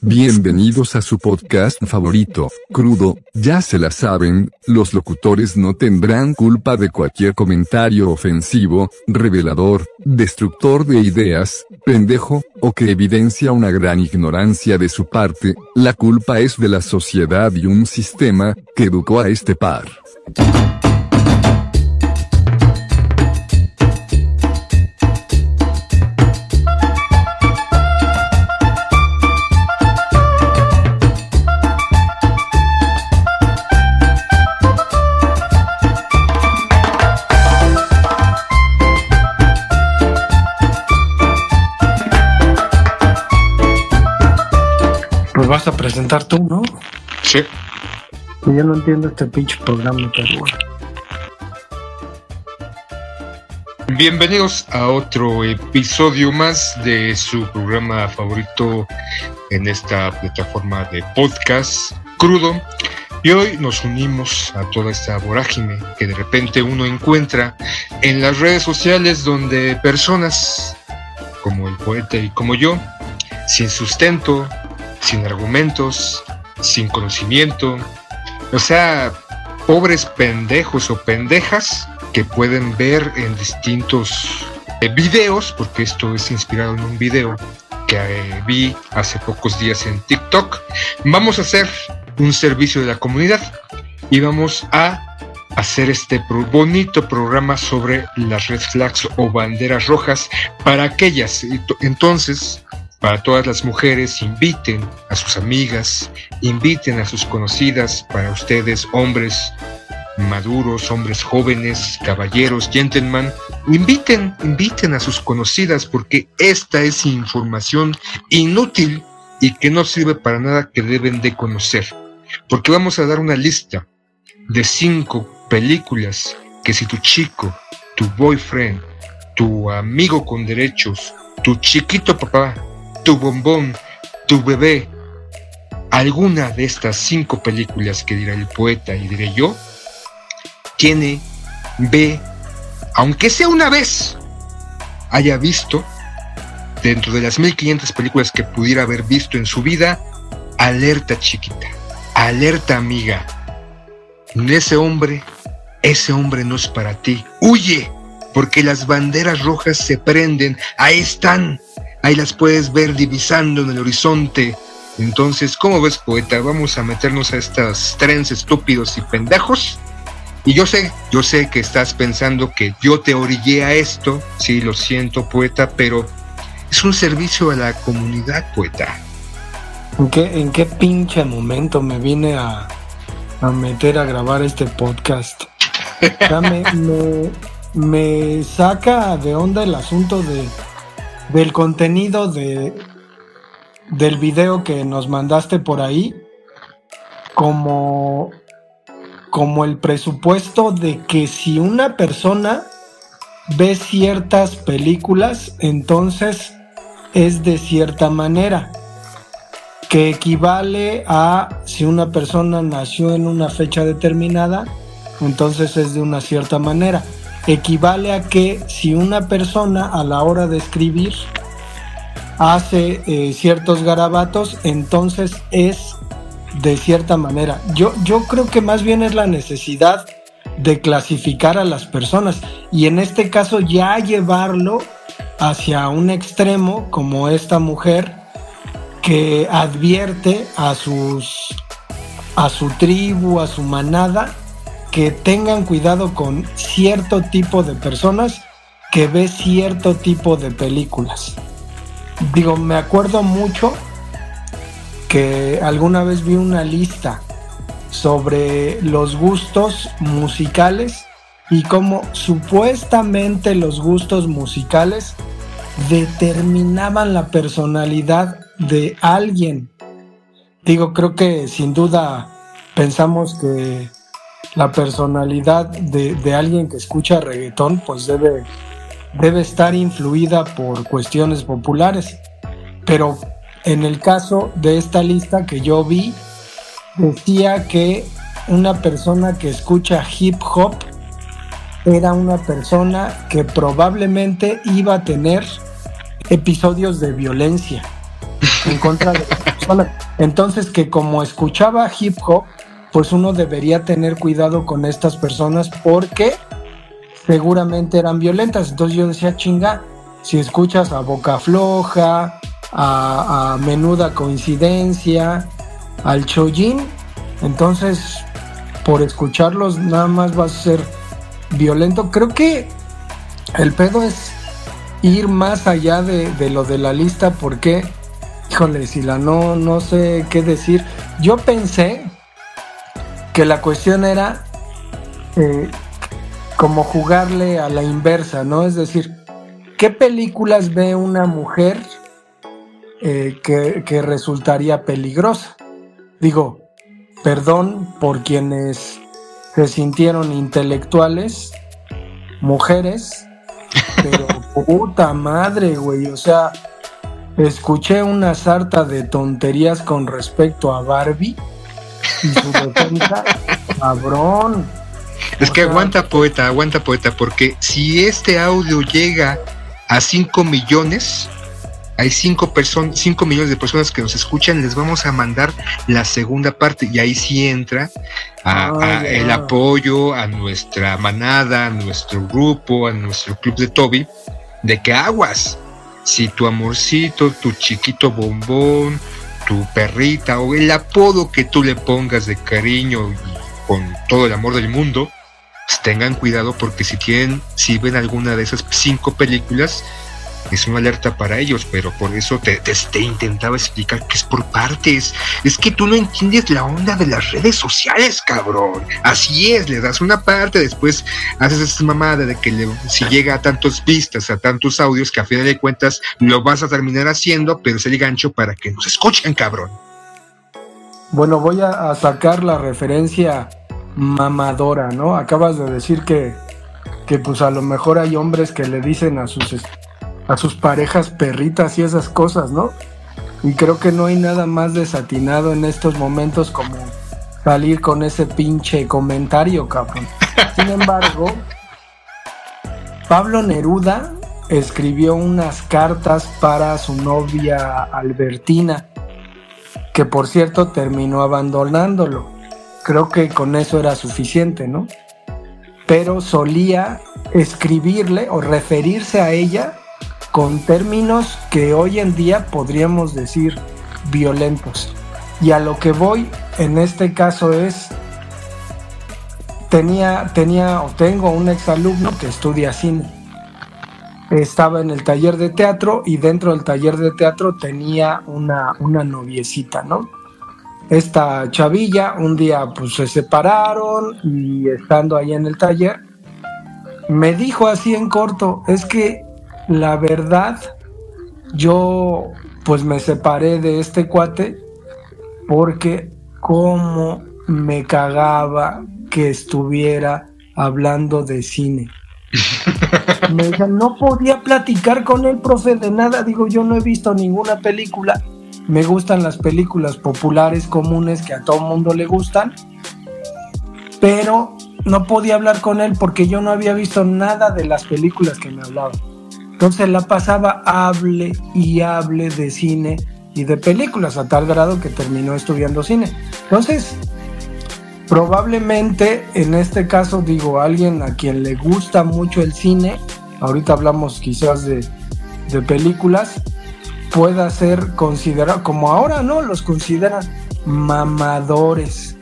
Bienvenidos a su podcast favorito, Crudo, ya se la saben, los locutores no tendrán culpa de cualquier comentario ofensivo, revelador, destructor de ideas, pendejo, o que evidencia una gran ignorancia de su parte, la culpa es de la sociedad y un sistema, que educó a este par. Pues vas a presentar tú, ¿no? Sí. Yo no entiendo este pinche programa, pero bueno. Bienvenidos a otro episodio más de su programa favorito en esta plataforma de podcast crudo. Y hoy nos unimos a toda esta vorágine que de repente uno encuentra en las redes sociales donde personas como el poeta y como yo, sin sustento, sin argumentos, sin conocimiento, o sea, pobres pendejos o pendejas que pueden ver en distintos eh, videos, porque esto es inspirado en un video que eh, vi hace pocos días en TikTok. Vamos a hacer un servicio de la comunidad y vamos a hacer este bonito programa sobre las red flags o banderas rojas para aquellas. Entonces, para todas las mujeres, inviten a sus amigas, inviten a sus conocidas, para ustedes, hombres maduros, hombres jóvenes, caballeros, gentlemen, inviten, inviten a sus conocidas porque esta es información inútil y que no sirve para nada que deben de conocer. Porque vamos a dar una lista de cinco películas que si tu chico, tu boyfriend, tu amigo con derechos, tu chiquito papá, tu bombón, tu bebé, alguna de estas cinco películas que dirá el poeta y diré yo, tiene, ve, aunque sea una vez, haya visto, dentro de las 1500 películas que pudiera haber visto en su vida, alerta chiquita, alerta amiga. Ese hombre, ese hombre no es para ti. Huye, porque las banderas rojas se prenden, ahí están, ahí las puedes ver divisando en el horizonte. Entonces, ¿cómo ves, poeta? Vamos a meternos a estas trens estúpidos y pendejos. Y yo sé, yo sé que estás pensando que yo te orillé a esto. Sí, lo siento, poeta, pero es un servicio a la comunidad, poeta. ¿En qué, en qué pinche momento me vine a, a meter a grabar este podcast? O me saca de onda el asunto de, del contenido de, del video que nos mandaste por ahí como, como el presupuesto de que si una persona ve ciertas películas, entonces es de cierta manera que equivale a si una persona nació en una fecha determinada, entonces es de una cierta manera. Equivale a que si una persona a la hora de escribir hace eh, ciertos garabatos, entonces es de cierta manera. Yo, yo creo que más bien es la necesidad de clasificar a las personas y en este caso ya llevarlo hacia un extremo como esta mujer que advierte a sus a su tribu, a su manada, que tengan cuidado con cierto tipo de personas que ve cierto tipo de películas. Digo, me acuerdo mucho que alguna vez vi una lista sobre los gustos musicales y cómo supuestamente los gustos musicales determinaban la personalidad de alguien. Digo, creo que sin duda pensamos que la personalidad de, alguien que escucha reggaetón pues debe, debe estar influida por cuestiones populares. Pero en el caso de esta lista que yo vi, decía que una persona que escucha hip hop era una persona que probablemente iba a tener episodios de violencia en contra de personas. Entonces que como escuchaba hip hop, pues uno debería tener cuidado con estas personas porque seguramente eran violentas. Entonces yo decía, chinga, si escuchas a Boca Floja, a, Menuda Coincidencia, al Chojin, entonces por escucharlos nada más va a ser violento. Creo que el pedo es ir más allá de, de lo de la lista porque Híjole, la no, no sé qué decir. Yo pensé que la cuestión era eh, como jugarle a la inversa, ¿no? Es decir, ¿qué películas ve una mujer eh, que, que resultaría peligrosa? Digo, perdón por quienes se sintieron intelectuales, mujeres, pero puta madre, güey, o sea, escuché una sarta de tonterías con respecto a Barbie y su defensa, cabrón. Es que aguanta poeta, aguanta poeta, porque si este audio llega a 5 millones, hay 5 personas, 5 millones de personas que nos escuchan, les vamos a mandar la segunda parte y ahí sí entra a, el apoyo a nuestra manada, a nuestro grupo, a nuestro club de Toby, de que aguas, si tu amorcito, tu chiquito bombón, tu perrita o el apodo que tú le pongas de cariño y con todo el amor del mundo, pues tengan cuidado porque si tienen, si ven alguna de esas cinco películas, es una alerta para ellos, pero por eso te, te, intentaba explicar que es por partes. Es que tú no entiendes la onda de las redes sociales, cabrón. Así es, le das una parte, después haces esa mamada de que si llega a tantos vistas, a tantos audios, que a final de cuentas lo vas a terminar haciendo, pero es el gancho para que nos escuchen, cabrón. Bueno, voy a, sacar la referencia mamadora, ¿no? Acabas de decir que, que pues a lo mejor hay hombres que le dicen a sus a sus parejas perritas y esas cosas, ¿no? Y creo que no hay nada más desatinado en estos momentos como salir con ese pinche comentario, cabrón. Sin embargo, Pablo Neruda escribió unas cartas para su novia Albertina, que por cierto terminó abandonándolo. Creo que con eso era suficiente, ¿no? Pero solía escribirle o referirse a ella con términos que hoy en día podríamos decir violentos. Y a lo que voy en este caso es, tenía, tenía o tengo un exalumno que estudia cine. Estaba en el taller de teatro y dentro del taller de teatro tenía una, una noviecita, ¿no? Esta chavilla, un día pues se separaron y estando ahí en el taller, me dijo así en corto, es que la verdad, yo pues me separé de este cuate porque como me cagaba que estuviera hablando de cine. Me decían, no podía platicar con el profe, de nada. Digo, yo no he visto ninguna película. Me gustan las películas populares, comunes, que a todo mundo le gustan. Pero no podía hablar con él porque yo no había visto nada de las películas que me hablaban. Entonces la pasaba hable y hable de cine y de películas a tal grado que terminó estudiando cine. Entonces, probablemente en este caso digo, alguien a quien le gusta mucho el cine, ahorita hablamos quizás de, de películas, pueda ser considerado, como ahora no, los consideran mamadores.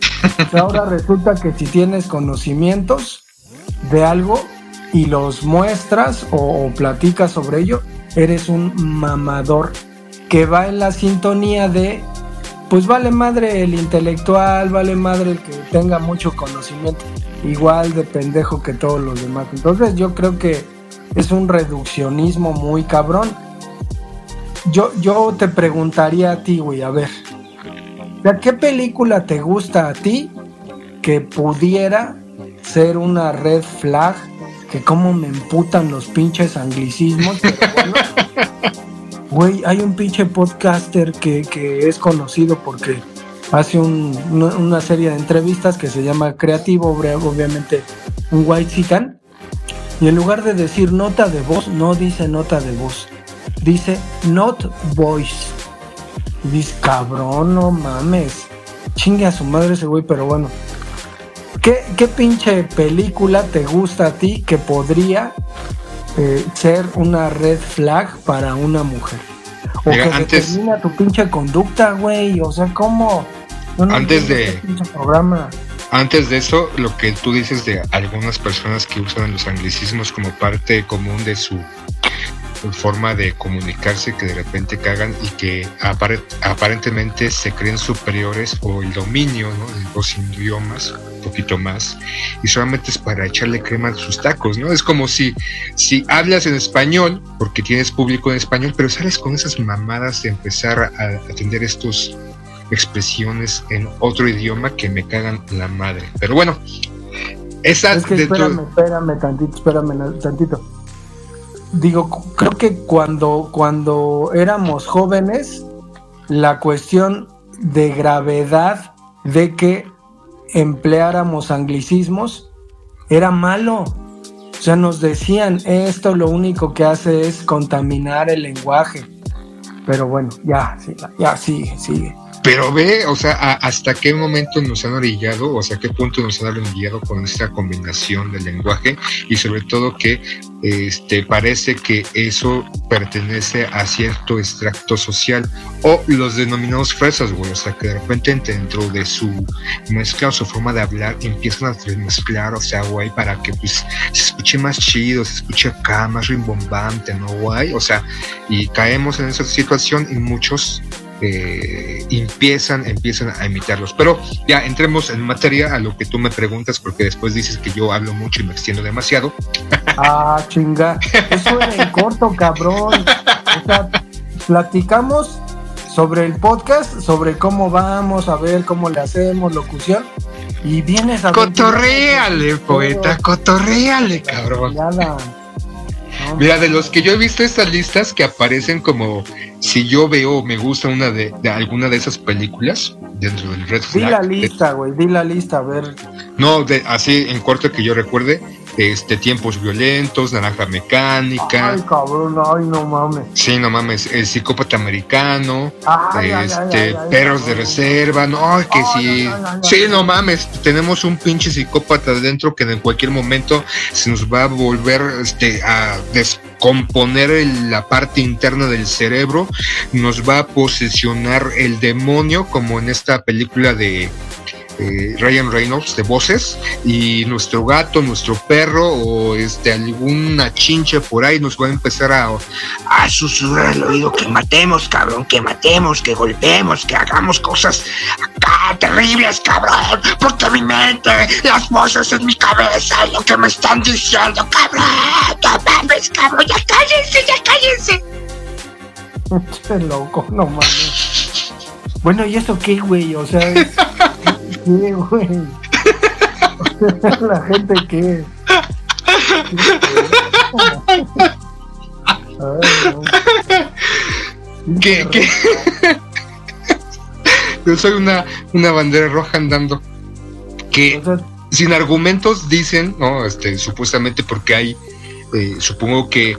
ahora resulta que si tienes conocimientos de algo, y los muestras o, platicas sobre ello, eres un mamador que va en la sintonía de, pues vale madre el intelectual, vale madre el que tenga mucho conocimiento, igual de pendejo que todos los demás. Entonces yo creo que es un reduccionismo muy cabrón. Yo, yo te preguntaría a ti, güey, a ver, ¿de qué película te gusta a ti que pudiera ser una red flag que cómo me emputan los pinches anglicismos, güey, hay un pinche podcaster que, es conocido porque hace una, serie de entrevistas que se llama Creativo, obviamente un white chican, y en lugar de decir nota de voz, no dice nota de voz, dice not voice. dice, cabrón, no mames. Chingue a su madre ese güey, pero bueno. ¿Qué, ¿Qué pinche película te gusta a ti que podría eh, ser una red flag para una mujer? O que antes, determina tu pinche conducta, güey. O sea, ¿cómo? antes de... programa. Antes de eso, lo que tú dices de algunas personas que usan los anglicismos como parte común de su forma de comunicarse que de repente cagan y que aparentemente se creen superiores o el dominio de los idiomas poquito más y solamente es para echarle crema a sus tacos, ¿no? Es como si, si hablas en español porque tienes público en español, pero sales con esas mamadas de empezar a atender estos expresiones en otro idioma que me cagan la madre. Pero bueno, esa es que espérame, espérame tantito, espérame tantito. Digo, creo que cuando, cuando éramos jóvenes, la cuestión de gravedad de que empleáramos anglicismos era malo. O sea, nos decían, esto lo único que hace es contaminar el lenguaje. Pero bueno, ya, ya sigue, sigue. Pero ve, o sea, hasta qué momento nos han orillado, o sea, qué punto nos han orillado con esta combinación del lenguaje y sobre todo que este, parece que eso pertenece a cierto extracto social o los denominados fresas, güey, o sea, que de repente dentro de su mezcla o su forma de hablar empiezan a mezclar, o sea, güey, para que pues se escuche más chido, se escuche acá, más rimbombante, ¿no, güey? O sea, y caemos en esa situación y muchos eh, empiezan, empiezan a imitarlos. Pero ya entremos en materia a lo que tú me preguntas, porque después dices que yo hablo mucho y me extiendo demasiado. Ah, chinga. Eso era en corto, cabrón. O sea, platicamos sobre el podcast, sobre cómo vamos a ver cómo le hacemos locución. Y vienes a. Cotorréale, poeta, cotorréale, cabrón. Mira, de los que yo he visto estas listas que aparecen como si yo veo me gusta una de, alguna de esas películas dentro del Red Flag. Di la lista, güey, di la lista, a ver. No, de, así en corto que yo recuerde, este tiempos violentos, naranja mecánica. Ay, cabrón, ay, no mames. Sí, no mames, el psicópata americano, este, perros de reserva, no, que sí. Sí, no mames, tenemos un pinche psicópata dentro que en cualquier momento se nos va a volver este a descomponer la parte interna del cerebro, nos va a posesionar el demonio como en esta película de eh, Ryan Reynolds de voces y nuestro gato, nuestro perro o este alguna chinche por ahí nos va a empezar a, a susurrar al oído que matemos, cabrón, que matemos, que golpeemos, que hagamos cosas terribles, cabrón, porque mi mente, las voces en mi cabeza, lo que me están diciendo, cabrón, no mames, cabrón, ya cállense, ya cállense. Qué loco, no mames. Bueno, ¿y eso qué, güey? O sea, ¿Qué, güey? la gente que. ¿Qué? ¿Qué? Yo soy una, una bandera roja andando. Que sin argumentos dicen, no, este, supuestamente porque hay, eh, supongo que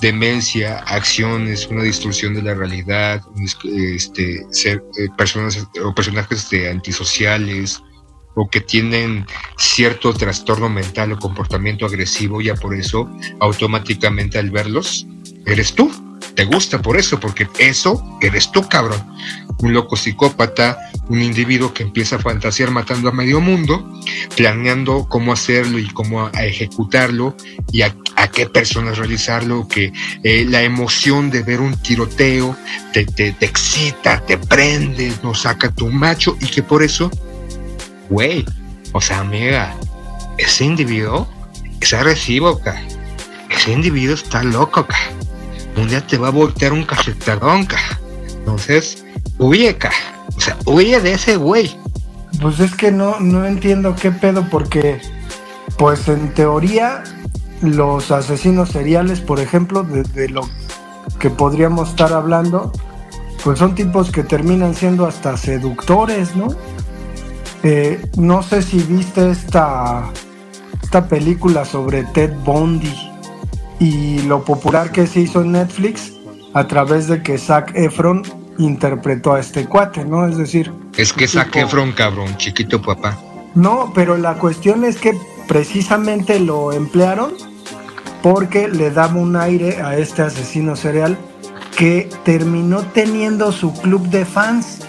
demencia, acciones, una distorsión de la realidad, este, ser eh, personas o personajes de antisociales o que tienen cierto trastorno mental o comportamiento agresivo, ya por eso automáticamente al verlos, eres tú te gusta por eso, porque eso eres tú, cabrón. Un loco psicópata, un individuo que empieza a fantasear matando a medio mundo, planeando cómo hacerlo y cómo ejecutarlo y a, qué personas realizarlo, que eh, la emoción de ver un tiroteo te, te, te excita, te prende, no saca tu macho y que por eso, güey, o sea, amiga, ese individuo es agresivo, ca. Ese individuo está loco, ca un día te va a voltear un cachetadón, Entonces, huye, ca. O sea, huye de ese güey. Pues es que no, no entiendo qué pedo, porque, pues en teoría, los asesinos seriales, por ejemplo, de, lo que podríamos estar hablando, pues son tipos que terminan siendo hasta seductores, ¿no? Eh, no sé si viste esta, esta película sobre Ted Bundy y lo popular que se hizo en Netflix, a través de que Zac Efron interpretó a este cuate, ¿no? Es decir... Es que Zac Efron, cabrón, chiquito papá. No, pero la cuestión es que precisamente lo emplearon porque le daba un aire a este asesino serial que terminó teniendo su club de fans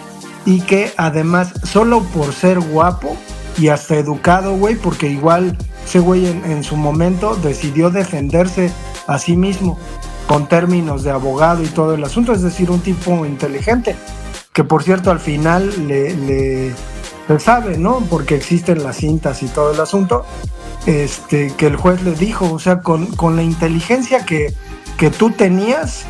y que además solo por ser guapo y hasta educado, güey, porque igual ese güey en, su momento decidió defenderse a sí mismo con términos de abogado y todo el asunto, es decir, un tipo inteligente, que por cierto al final le, le, sabe, ¿no? Porque existen las cintas y todo el asunto, este, que el juez le dijo, o sea, con, la inteligencia que, que tú tenías,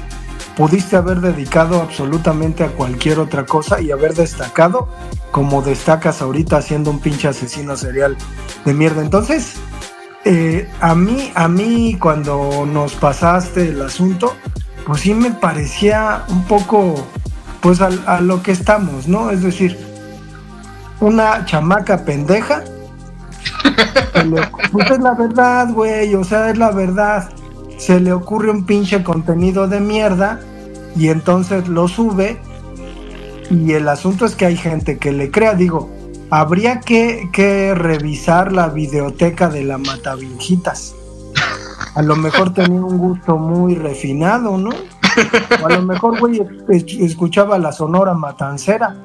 pudiste haber dedicado absolutamente a cualquier otra cosa y haber destacado como destacas ahorita siendo un pinche asesino serial de mierda. Entonces, eh, a mí, a mí cuando nos pasaste el asunto, pues sí me parecía un poco, pues a, lo que estamos, ¿no? Es decir, una chamaca pendeja. pues es la verdad, güey, o sea, es la verdad. Se le ocurre un pinche contenido de mierda y entonces lo sube y el asunto es que hay gente que le crea, digo, habría que, revisar la videoteca de la Matavinjitas. A lo mejor tenía un gusto muy refinado, ¿no? O a lo mejor, güey, escuchaba la sonora matancera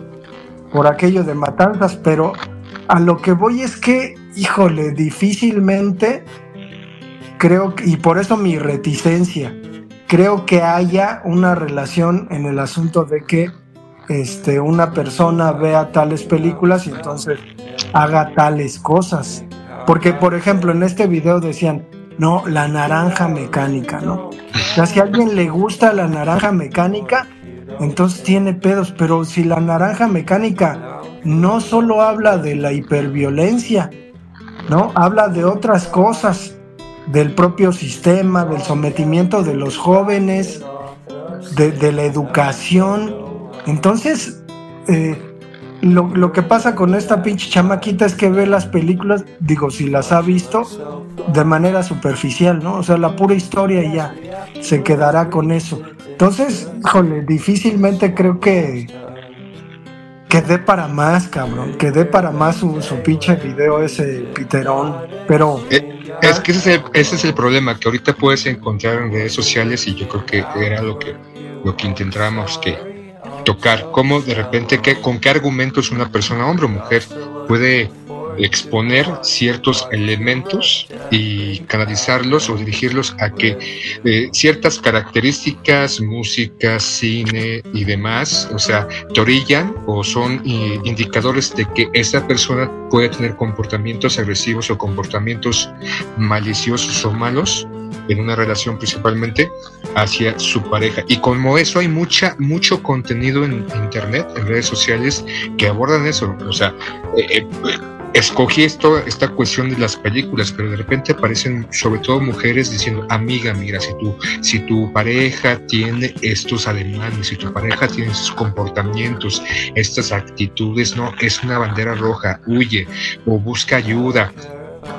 por aquello de matanzas, pero a lo que voy es que, híjole, difícilmente creo que, y por eso mi reticencia, creo que haya una relación en el asunto de que este, una persona vea tales películas y entonces haga tales cosas. Porque, por ejemplo, en este video decían, no, la naranja mecánica, ¿no? O si a alguien le gusta la naranja mecánica, entonces tiene pedos, pero si la naranja mecánica no solo habla de la hiperviolencia, ¿no? Habla de otras cosas del propio sistema, del sometimiento de los jóvenes, de, la educación. Entonces, eh, lo, que pasa con esta pinche chamaquita es que ve las películas, digo, si las ha visto, de manera superficial, ¿no? O sea, la pura historia ya se quedará con eso. Entonces, híjole, difícilmente creo que que dé para más, cabrón, que dé para más su, pinche video ese piterón, pero... Eh, es que ese es, el, problema, que ahorita puedes encontrar en redes sociales y yo creo que era lo que, lo que intentábamos que tocar, cómo de repente, que, con qué argumentos una persona, hombre o mujer, puede exponer ciertos elementos y canalizarlos o dirigirlos a que eh, ciertas características, música, cine y demás, o sea, te orillan o son eh, indicadores de que esa persona puede tener comportamientos agresivos o comportamientos maliciosos o malos en una relación principalmente hacia su pareja. Y como eso hay mucha, mucho contenido en internet, en redes sociales que abordan eso. O sea, eh, escogí esto, esta cuestión de las películas, pero de repente aparecen sobre todo mujeres diciendo, amiga, mira, si tu, si tu pareja tiene estos ademanes, si tu pareja tiene estos comportamientos, estas actitudes, no, es una bandera roja, huye o busca ayuda,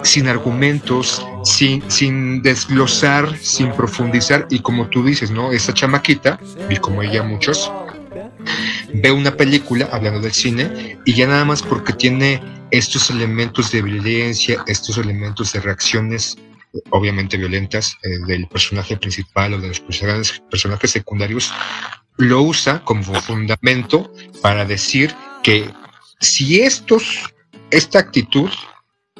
sin argumentos, sin, sin desglosar, sin profundizar, y como tú dices, ¿no? Esa chamaquita, y como ella muchos, ve una película hablando del cine y ya nada más porque tiene estos elementos de violencia, estos elementos de reacciones obviamente violentas eh, del personaje principal o de los personajes, personajes secundarios, lo usa como fundamento para decir que si estos, esta actitud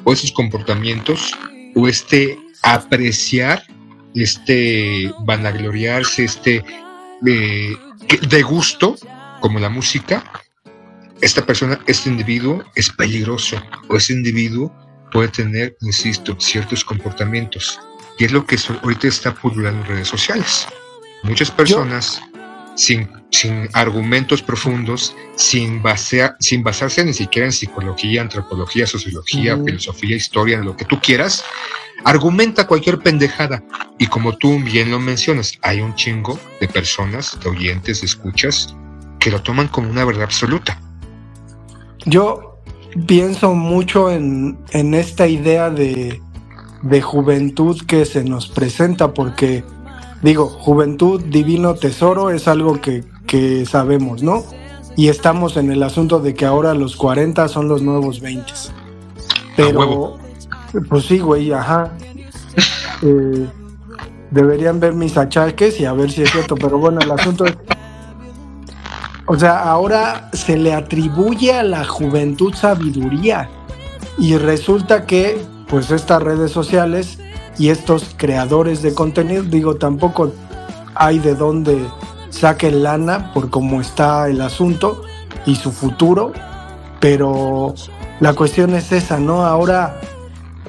o estos comportamientos o este apreciar, este vanagloriarse, este eh, de gusto, como la música, esta persona, este individuo es peligroso o este individuo puede tener, insisto, ciertos comportamientos. Y es lo que ahorita está pululando en redes sociales. Muchas personas sin, sin argumentos profundos, sin, sin basarse ni siquiera en psicología, antropología, sociología, filosofía, historia, lo que tú quieras, argumenta cualquier pendejada. Y como tú bien lo mencionas, hay un chingo de personas, de oyentes, de escuchas, que lo toman como una verdad absoluta. Yo pienso mucho en, esta idea de, juventud que se nos presenta, porque digo, juventud, divino tesoro es algo que, que sabemos, ¿no? Y estamos en el asunto de que ahora los 40 son los nuevos 20. Pero, pues sí, güey, ajá. Eh, deberían ver mis achaques y a ver si es cierto, pero bueno, el asunto es... O sea, ahora se le atribuye a la juventud sabiduría y resulta que, pues estas redes sociales y estos creadores de contenido, digo, tampoco hay de dónde saquen lana por cómo está el asunto y su futuro, pero la cuestión es esa, ¿no? Ahora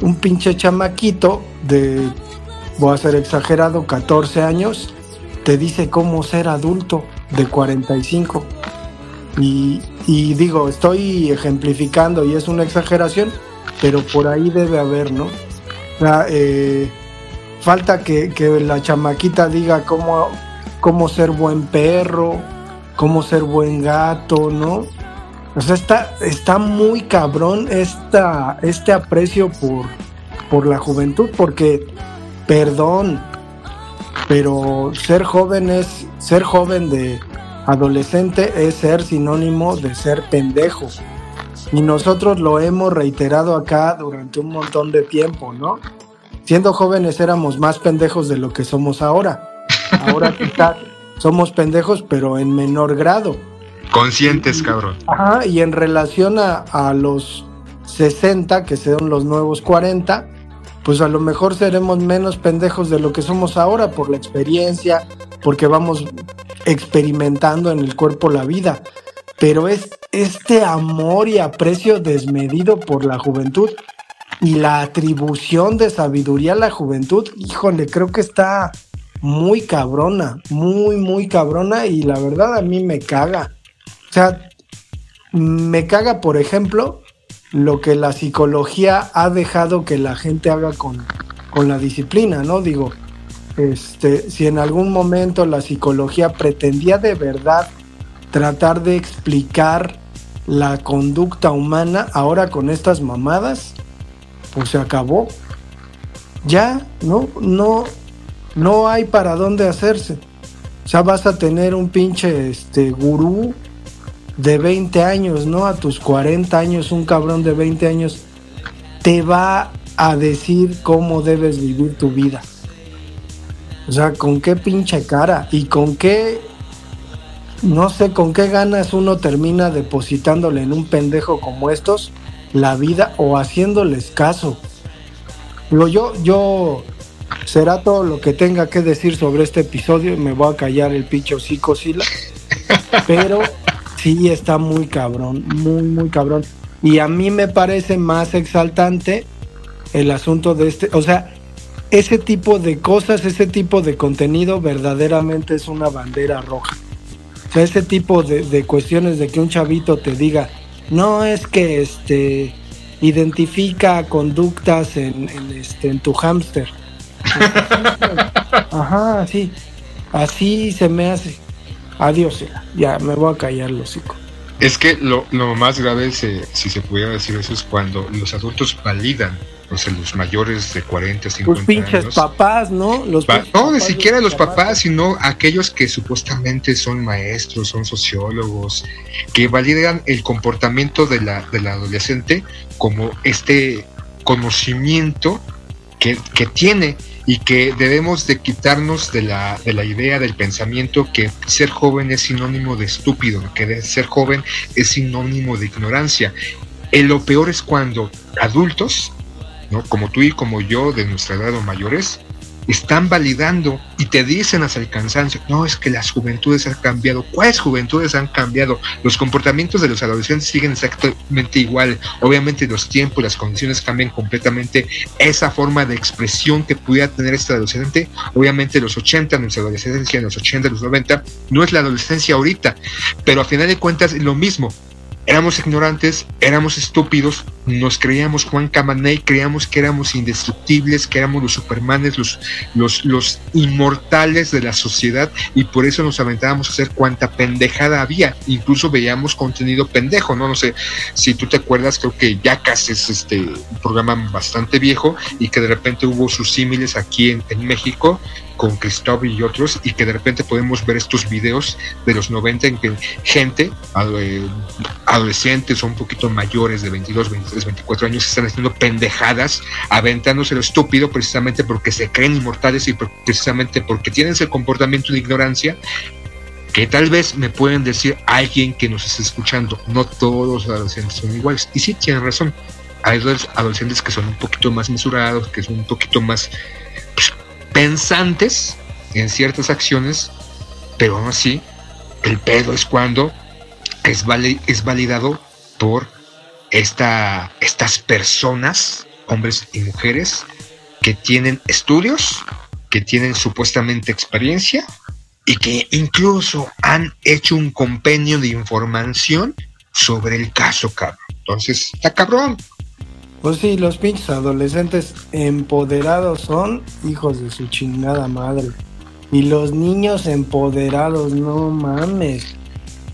un pinche chamaquito de, voy a ser exagerado, 14 años, te dice cómo ser adulto de 45. Y, y digo, estoy ejemplificando y es una exageración, pero por ahí debe haber, ¿no? Eh, falta que, la chamaquita diga cómo, cómo ser buen perro, cómo ser buen gato, ¿no? O sea, está, está muy cabrón este aprecio por, por la juventud, porque, perdón, pero ser joven es, ser joven de adolescente es ser sinónimo de ser pendejo. Y nosotros lo hemos reiterado acá durante un montón de tiempo, ¿no? Siendo jóvenes éramos más pendejos de lo que somos ahora. Ahora quizás somos pendejos, pero en menor grado. Conscientes, cabrón. Ajá, y en relación a, a los 60, que son los nuevos 40, pues a lo mejor seremos menos pendejos de lo que somos ahora por la experiencia, porque vamos experimentando en el cuerpo la vida pero es este amor y aprecio desmedido por la juventud y la atribución de sabiduría a la juventud, híjole, creo que está muy cabrona, muy, muy cabrona y la verdad a mí me caga. O sea, me caga, por ejemplo, lo que la psicología ha dejado que la gente haga con, con la disciplina, ¿no? Digo, este, si en algún momento la psicología pretendía de verdad tratar de explicar la conducta humana ahora con estas mamadas, pues se acabó. Ya, no, no, no hay para dónde hacerse. Ya vas a tener un pinche este gurú de 20 años, ¿no? A tus 40 años, un cabrón de 20 años te va a decir cómo debes vivir tu vida. O sea, con qué pinche cara y con qué no sé con qué ganas uno termina depositándole en un pendejo como estos la vida o haciéndoles caso. Digo, yo, yo será todo lo que tenga que decir sobre este episodio. Me voy a callar el picho psicosila. Pero sí está muy cabrón, muy, muy cabrón. Y a mí me parece más exaltante el asunto de este, o sea, ese tipo de cosas, ese tipo de contenido verdaderamente es una bandera roja. O sea, ese tipo de, cuestiones de que un chavito te diga, no es que este identifica conductas en, este, en tu hámster. Ajá, sí. Así se me hace. Adiós, ya me voy a callar los hocico. Es que lo, lo más grave, si se pudiera decir eso, es cuando los adultos validan o sea, los mayores de 40, 50 Los pinches papás, ¿no? Los no, ni siquiera los papás, sino aquellos que supuestamente son maestros, son sociólogos, que validan el comportamiento de la, del adolescente como este conocimiento que, que tiene y que debemos de quitarnos de la, de la idea del pensamiento que ser joven es sinónimo de estúpido, que ser joven es sinónimo de ignorancia. Y lo peor es cuando adultos ¿no? Como tú y como yo, de nuestra edad o mayores, están validando y te dicen hasta el cansancio, no, es que las juventudes han cambiado. ¿Cuáles juventudes han cambiado? Los comportamientos de los adolescentes siguen exactamente igual. Obviamente los tiempos, las condiciones cambian completamente. Esa forma de expresión que pudiera tener este adolescente, obviamente los 80, nuestra adolescencia en los 80, los 90, no es la adolescencia ahorita, pero a final de cuentas lo mismo éramos ignorantes, éramos estúpidos, nos creíamos Juan Camaney, creíamos que éramos indestructibles, que éramos los supermanes, los, los, los inmortales de la sociedad y por eso nos aventábamos a hacer cuanta pendejada había. Incluso veíamos contenido pendejo, ¿no? No sé si tú te acuerdas, creo que ya casi es este un programa bastante viejo y que de repente hubo sus símiles aquí en México con Cristóbal y otros, y que de repente podemos ver estos videos de los 90 en que gente, eh, adolescentes o un poquito mayores de 22, 23, 24 años, están haciendo pendejadas, aventándose lo estúpido precisamente porque se creen inmortales y precisamente porque tienen ese comportamiento de ignorancia que tal vez me pueden decir alguien que nos esté escuchando, no todos los adolescentes son iguales. Y sí, tienen razón. Hay adolescentes que son un poquito más mesurados, que son un poquito más pues, pensantes en ciertas acciones, pero aún así, el pedo es cuando es, es validado por esta, estas personas, hombres y mujeres, que tienen estudios, que tienen supuestamente experiencia y que incluso han hecho un compendio de información sobre el caso, cabrón. Entonces, está cabrón. Pues sí, los pinches adolescentes empoderados son hijos de su chingada madre. Y los niños empoderados, no mames.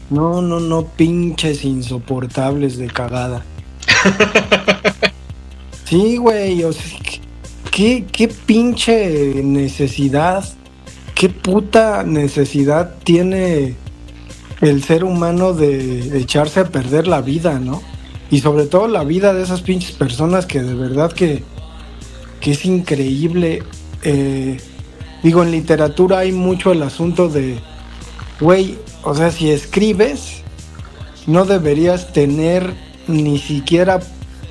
No, no, no, pinches insoportables de cagada. sí, güey, o sea, ¿qué, qué pinche necesidad, qué puta necesidad tiene el ser humano de echarse a perder la vida, ¿no? Y sobre todo la vida de esas pinches personas que de verdad que, que es increíble. Eh, digo, en literatura hay mucho el asunto de, güey, o sea, si escribes, no deberías tener ni siquiera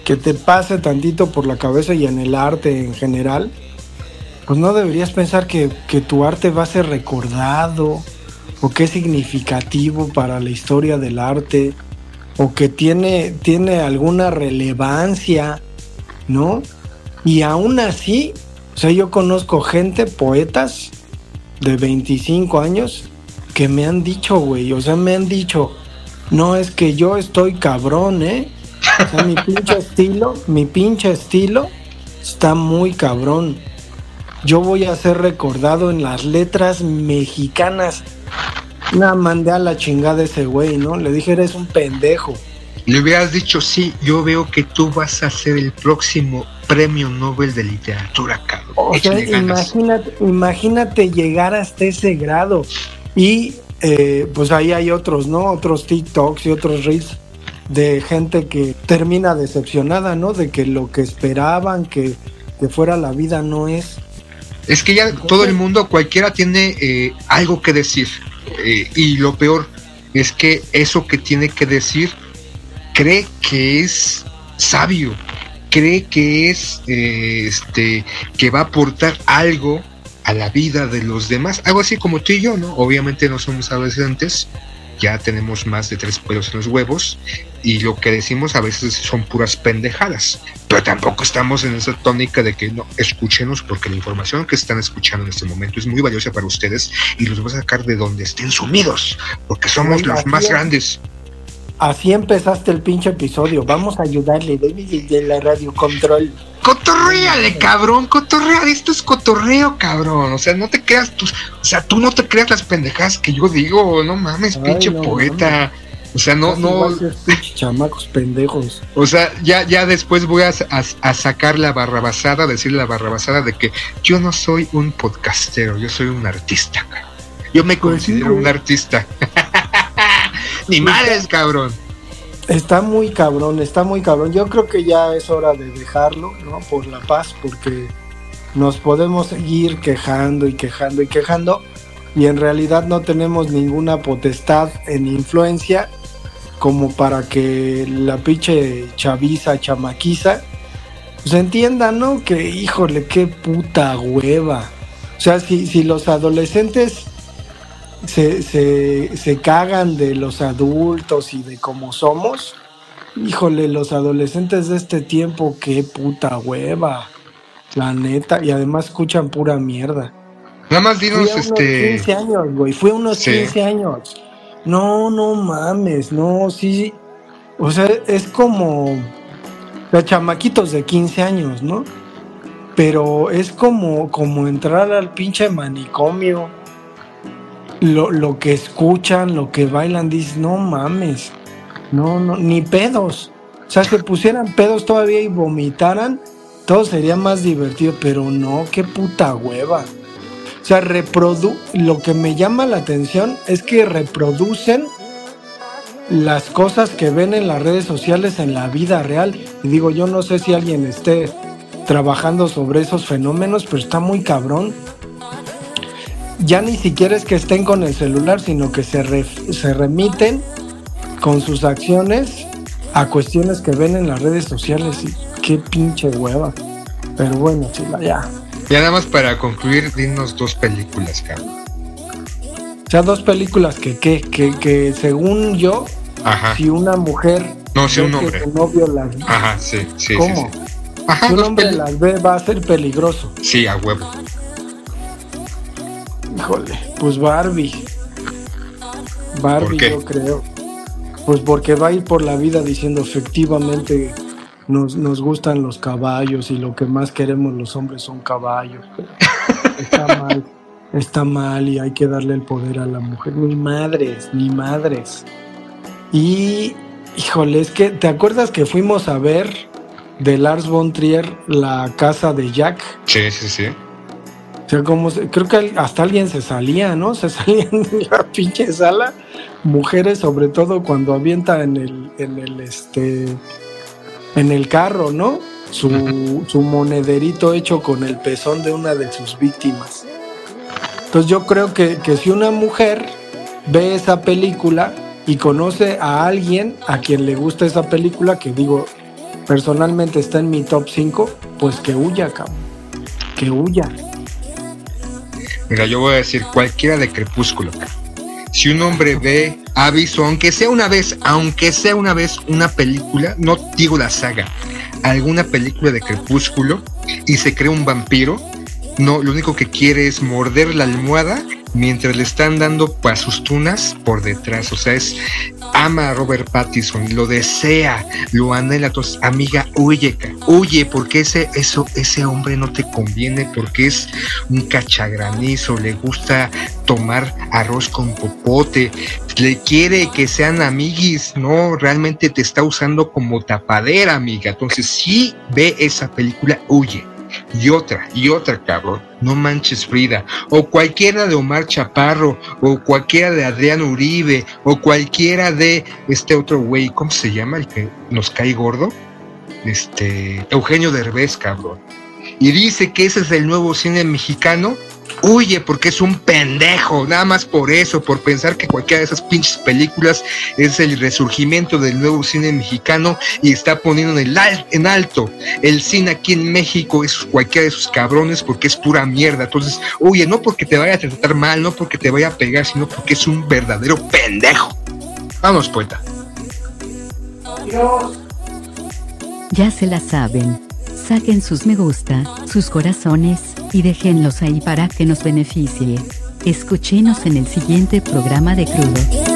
que te pase tantito por la cabeza y en el arte en general, pues no deberías pensar que, que tu arte va a ser recordado o que es significativo para la historia del arte o que tiene, tiene alguna relevancia, ¿no? Y aún así, o sea, yo conozco gente, poetas de 25 años, que me han dicho, güey, o sea, me han dicho, no es que yo estoy cabrón, ¿eh? O sea, mi pinche estilo, mi pinche estilo está muy cabrón. Yo voy a ser recordado en las letras mexicanas no, mandé a la chingada ese güey, ¿no? Le dije, eres un pendejo. Le hubieras dicho, sí, yo veo que tú vas a ser el próximo premio Nobel de literatura, cabrón. O sea, imagínate, imagínate llegar hasta ese grado. Y eh, pues ahí hay otros, ¿no? Otros TikToks y otros Reels de gente que termina decepcionada, ¿no? De que lo que esperaban que, que fuera la vida no es. Es que ya todo el mundo, cualquiera tiene eh, algo que decir. Eh, y lo peor es que eso que tiene que decir cree que es sabio, cree que es eh, este que va a aportar algo a la vida de los demás, algo así como tú y yo, ¿no? Obviamente no somos adolescentes, ya tenemos más de tres pelos en los huevos y lo que decimos a veces son puras pendejadas, pero tampoco estamos en esa tónica de que no, escúchenos porque la información que están escuchando en este momento es muy valiosa para ustedes y los va a sacar de donde estén sumidos, porque somos los más grandes. Así empezaste el pinche episodio. Vamos a ayudarle de la radio control. Cotorréale, cabrón, cotorrea, esto es cotorreo, cabrón. O sea, no te creas tus, o sea, tú no te creas las pendejadas que yo digo, no mames, pinche poeta. O sea, no, no. chamacos pendejos. O sea, ya, ya después voy a, sacar la barrabasada, decir la barrabasada de que yo no soy un podcastero, yo soy un artista. Yo me pues considero un artista. Ni madres, cabrón. Está muy cabrón, está muy cabrón. Yo creo que ya es hora de dejarlo, ¿no? Por la paz, porque nos podemos seguir quejando y quejando y quejando y en realidad no tenemos ninguna potestad en influencia como para que la pinche chaviza, chamaquiza, pues entienda, ¿no? Que híjole, qué puta hueva. O sea, si, si los adolescentes se, se, se cagan de los adultos y de cómo somos. Híjole, los adolescentes de este tiempo, qué puta hueva. La neta, y además escuchan pura mierda. Nada más dinos Fui este. 15 años, güey. Fue unos 15 años. No, no mames, no, sí. O sea, es como. Los chamaquitos de 15 años, ¿no? Pero es como, como entrar al pinche manicomio lo, lo que escuchan, lo que bailan, dices, no mames, no, no, ni pedos. O sea, si pusieran pedos todavía y vomitaran, todo sería más divertido, pero no, qué puta hueva. O sea, reprodu lo que me llama la atención es que reproducen las cosas que ven en las redes sociales en la vida real. Y digo, yo no sé si alguien esté trabajando sobre esos fenómenos, pero está muy cabrón. Ya ni siquiera es que estén con el celular, sino que se, se remiten con sus acciones a cuestiones que ven en las redes sociales. Y qué pinche hueva. Pero bueno, chila, ya. Ya nada más para concluir, dinos dos películas, cabrón. O sea, dos películas que, que, que, según yo, si una mujer... No, si un hombre. su novio las... Ajá, sí, sí. ¿Cómo? si un hombre las ve, va a ser peligroso. Sí, a huevo. Híjole, pues Barbie. Barbie, yo creo. Pues porque va a ir por la vida diciendo efectivamente nos, nos gustan los caballos y lo que más queremos los hombres son caballos. Está mal, está mal y hay que darle el poder a la mujer. Ni madres, ni madres. Y, híjole, es que, ¿te acuerdas que fuimos a ver de Lars von Trier la casa de Jack? Sí, sí, sí. O sea, como creo que hasta alguien se salía, ¿no? Se salía en la pinche sala. Mujeres, sobre todo cuando avienta en el, en el este en el carro, ¿no? Su, su monederito hecho con el pezón de una de sus víctimas. Entonces yo creo que, que si una mujer ve esa película y conoce a alguien a quien le gusta esa película, que digo, personalmente está en mi top 5, pues que huya, cabrón. Que huya. Mira, yo voy a decir cualquiera de Crepúsculo. Si un hombre ve aviso, aunque sea una vez, aunque sea una vez una película, no digo la saga, alguna película de crepúsculo y se crea un vampiro, no, lo único que quiere es morder la almohada mientras le están dando para sus tunas por detrás. O sea, es ama a Robert Pattinson, lo desea, lo anhela. Entonces, amiga, huye, huye, porque ese, eso, ese hombre no te conviene, porque es un cachagranizo, le gusta tomar arroz con popote, le quiere que sean amiguis, no, realmente te está usando como tapadera, amiga. Entonces, si ve esa película, huye y otra, y otra, cabrón. No manches Frida. O cualquiera de Omar Chaparro, o cualquiera de Adrián Uribe, o cualquiera de este otro güey, ¿cómo se llama? El que nos cae gordo. Este, Eugenio Derbez, cabrón. Y dice que ese es el nuevo cine mexicano huye porque es un pendejo, nada más por eso, por pensar que cualquiera de esas pinches películas es el resurgimiento del nuevo cine mexicano y está poniendo en, el en alto el cine aquí en México, es cualquiera de esos cabrones porque es pura mierda. Entonces, huye, no porque te vaya a tratar mal, no porque te vaya a pegar, sino porque es un verdadero pendejo. Vamos, poeta. Ya se la saben saquen sus me gusta, sus corazones, y déjenlos ahí para que nos beneficie. Escuchenos en el siguiente programa de Crudo.